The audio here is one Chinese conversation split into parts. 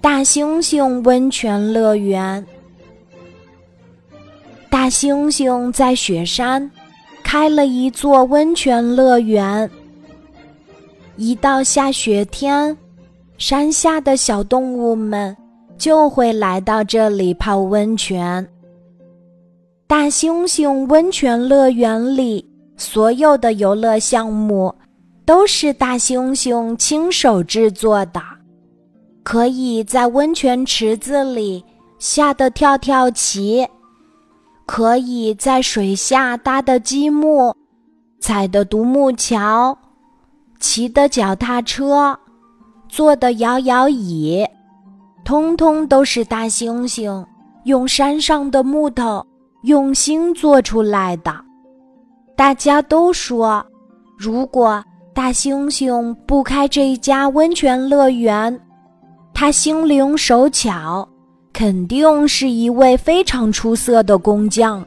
大猩猩温泉乐园。大猩猩在雪山开了一座温泉乐园。一到下雪天，山下的小动物们就会来到这里泡温泉。大猩猩温泉乐园里所有的游乐项目都是大猩猩亲手制作的，可以在温泉池子里下的跳跳棋，可以在水下搭的积木、踩的独木桥。骑的脚踏车，坐的摇摇椅，通通都是大猩猩用山上的木头用心做出来的。大家都说，如果大猩猩不开这家温泉乐园，他心灵手巧，肯定是一位非常出色的工匠。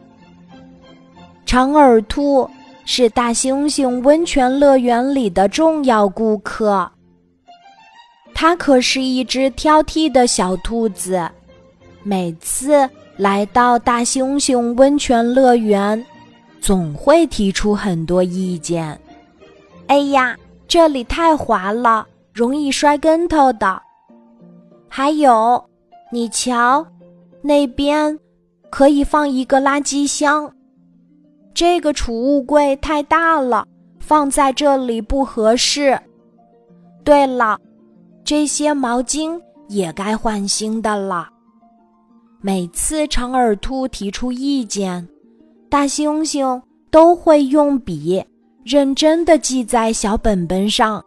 长耳兔。是大猩猩温泉乐园里的重要顾客。它可是一只挑剔的小兔子，每次来到大猩猩温泉乐园，总会提出很多意见。哎呀，这里太滑了，容易摔跟头的。还有，你瞧，那边可以放一个垃圾箱。这个储物柜太大了，放在这里不合适。对了，这些毛巾也该换新的了。每次长耳兔提出意见，大猩猩都会用笔认真的记在小本本上。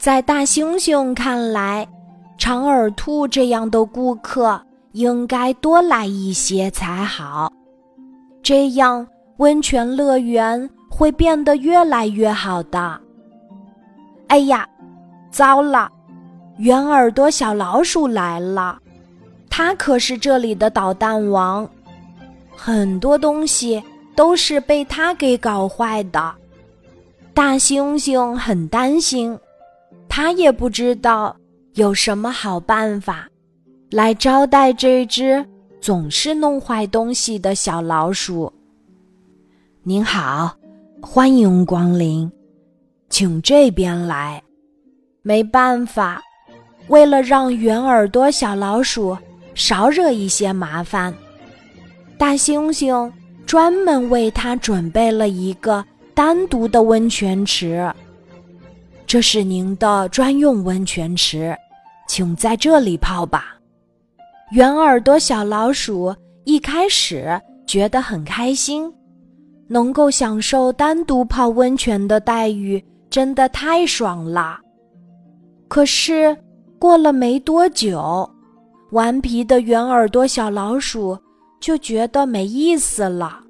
在大猩猩看来，长耳兔这样的顾客应该多来一些才好，这样。温泉乐园会变得越来越好的。哎呀，糟了！圆耳朵小老鼠来了，它可是这里的捣蛋王，很多东西都是被它给搞坏的。大猩猩很担心，他也不知道有什么好办法来招待这只总是弄坏东西的小老鼠。您好，欢迎光临，请这边来。没办法，为了让圆耳朵小老鼠少惹一些麻烦，大猩猩专门为它准备了一个单独的温泉池。这是您的专用温泉池，请在这里泡吧。圆耳朵小老鼠一开始觉得很开心。能够享受单独泡温泉的待遇，真的太爽了。可是过了没多久，顽皮的圆耳朵小老鼠就觉得没意思了。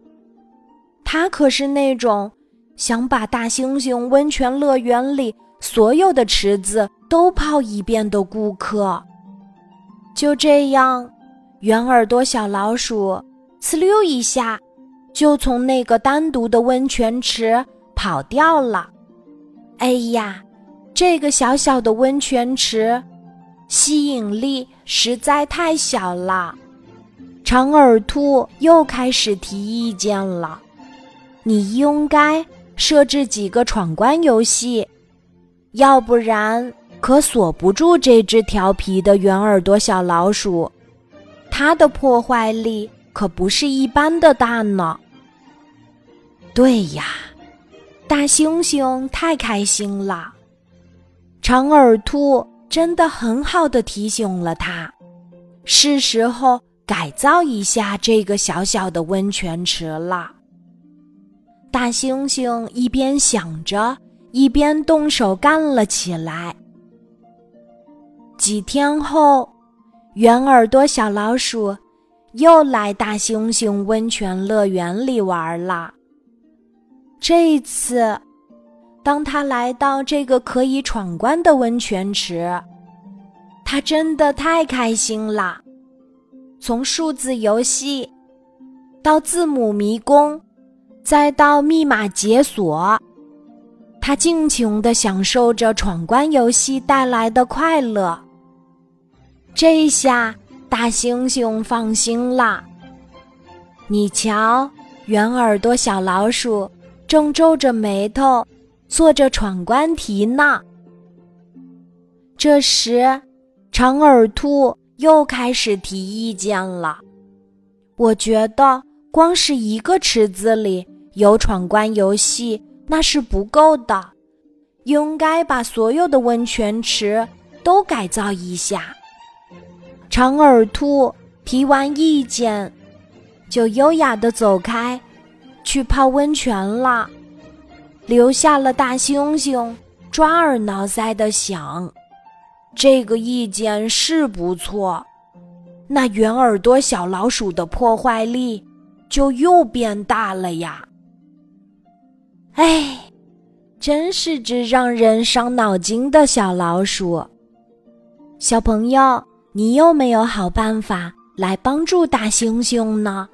它可是那种想把大猩猩温泉乐园里所有的池子都泡一遍的顾客。就这样，圆耳朵小老鼠呲溜一下。就从那个单独的温泉池跑掉了。哎呀，这个小小的温泉池吸引力实在太小了。长耳兔又开始提意见了：“你应该设置几个闯关游戏，要不然可锁不住这只调皮的圆耳朵小老鼠。它的破坏力可不是一般的大呢。”对呀，大猩猩太开心了。长耳兔真的很好的提醒了他，是时候改造一下这个小小的温泉池了。大猩猩一边想着，一边动手干了起来。几天后，圆耳朵小老鼠又来大猩猩温泉乐园里玩了。这一次，当他来到这个可以闯关的温泉池，他真的太开心了。从数字游戏，到字母迷宫，再到密码解锁，他尽情地享受着闯关游戏带来的快乐。这下大猩猩放心了。你瞧，圆耳朵小老鼠正皱着眉头做着闯关题呢。这时，长耳兔又开始提意见了。我觉得，光是一个池子里有闯关游戏那是不够的，应该把所有的温泉池都改造一下。长耳兔提完意见。就优雅地走开，去泡温泉了，留下了大猩猩抓耳挠腮的想：这个意见是不错，那圆耳朵小老鼠的破坏力就又变大了呀！哎，真是只让人伤脑筋的小老鼠。小朋友，你有没有好办法来帮助大猩猩呢？